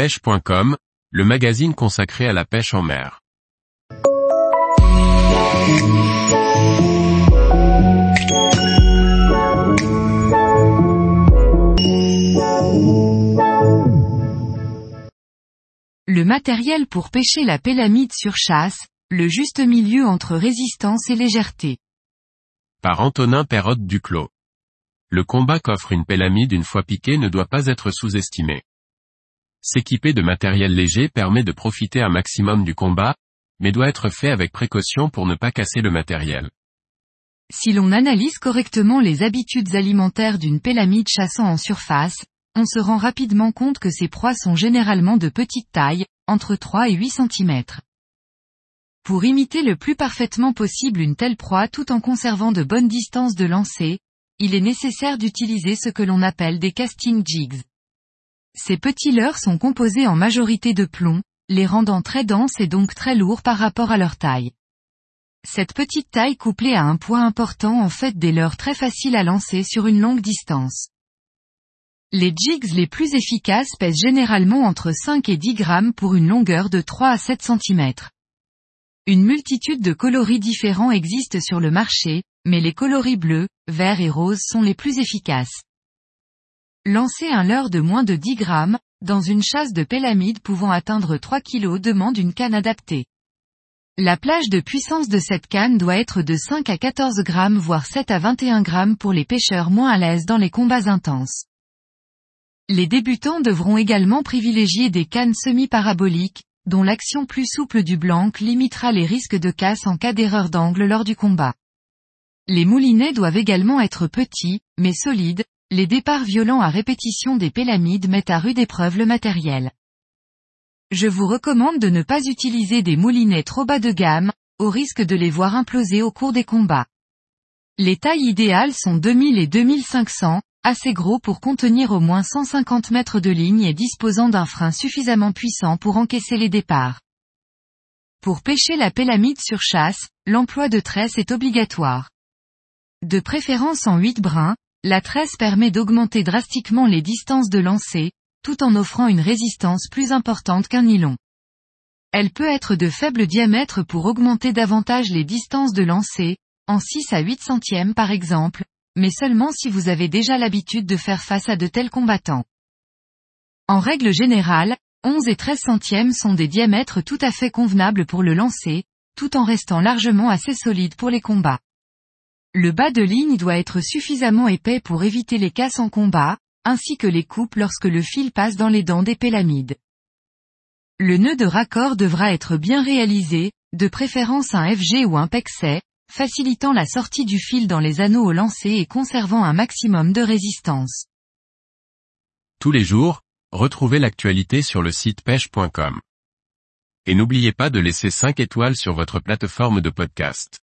pêche.com, le magazine consacré à la pêche en mer. Le matériel pour pêcher la pélamide sur chasse, le juste milieu entre résistance et légèreté. Par Antonin Perrotte Duclos. Le combat qu'offre une pélamide une fois piquée ne doit pas être sous-estimé. S'équiper de matériel léger permet de profiter un maximum du combat, mais doit être fait avec précaution pour ne pas casser le matériel. Si l'on analyse correctement les habitudes alimentaires d'une pélamide chassant en surface, on se rend rapidement compte que ces proies sont généralement de petite taille, entre 3 et 8 cm. Pour imiter le plus parfaitement possible une telle proie tout en conservant de bonnes distances de lancer, il est nécessaire d'utiliser ce que l'on appelle des casting jigs. Ces petits leurres sont composés en majorité de plomb, les rendant très denses et donc très lourds par rapport à leur taille. Cette petite taille couplée à un poids important en fait des leurres très faciles à lancer sur une longue distance. Les jigs les plus efficaces pèsent généralement entre 5 et 10 grammes pour une longueur de 3 à 7 cm. Une multitude de coloris différents existent sur le marché, mais les coloris bleus, verts et roses sont les plus efficaces. Lancer un leurre de moins de 10 grammes, dans une chasse de pélamide pouvant atteindre 3 kg demande une canne adaptée. La plage de puissance de cette canne doit être de 5 à 14 grammes voire 7 à 21 grammes pour les pêcheurs moins à l'aise dans les combats intenses. Les débutants devront également privilégier des cannes semi-paraboliques, dont l'action plus souple du blanc limitera les risques de casse en cas d'erreur d'angle lors du combat. Les moulinets doivent également être petits, mais solides, les départs violents à répétition des pélamides mettent à rude épreuve le matériel. Je vous recommande de ne pas utiliser des moulinets trop bas de gamme, au risque de les voir imploser au cours des combats. Les tailles idéales sont 2000 et 2500, assez gros pour contenir au moins 150 mètres de ligne et disposant d'un frein suffisamment puissant pour encaisser les départs. Pour pêcher la pélamide sur chasse, l'emploi de tresse est obligatoire. De préférence en 8 brins, la tresse permet d'augmenter drastiquement les distances de lancer, tout en offrant une résistance plus importante qu'un nylon. Elle peut être de faible diamètre pour augmenter davantage les distances de lancer, en 6 à 8 centièmes par exemple, mais seulement si vous avez déjà l'habitude de faire face à de tels combattants. En règle générale, 11 et 13 centièmes sont des diamètres tout à fait convenables pour le lancer, tout en restant largement assez solides pour les combats. Le bas de ligne doit être suffisamment épais pour éviter les casses en combat, ainsi que les coupes lorsque le fil passe dans les dents des pélamides. Le nœud de raccord devra être bien réalisé, de préférence un FG ou un PEXET, facilitant la sortie du fil dans les anneaux au lancer et conservant un maximum de résistance. Tous les jours, retrouvez l'actualité sur le site pêche.com. Et n'oubliez pas de laisser 5 étoiles sur votre plateforme de podcast.